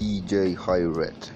DJ High Red.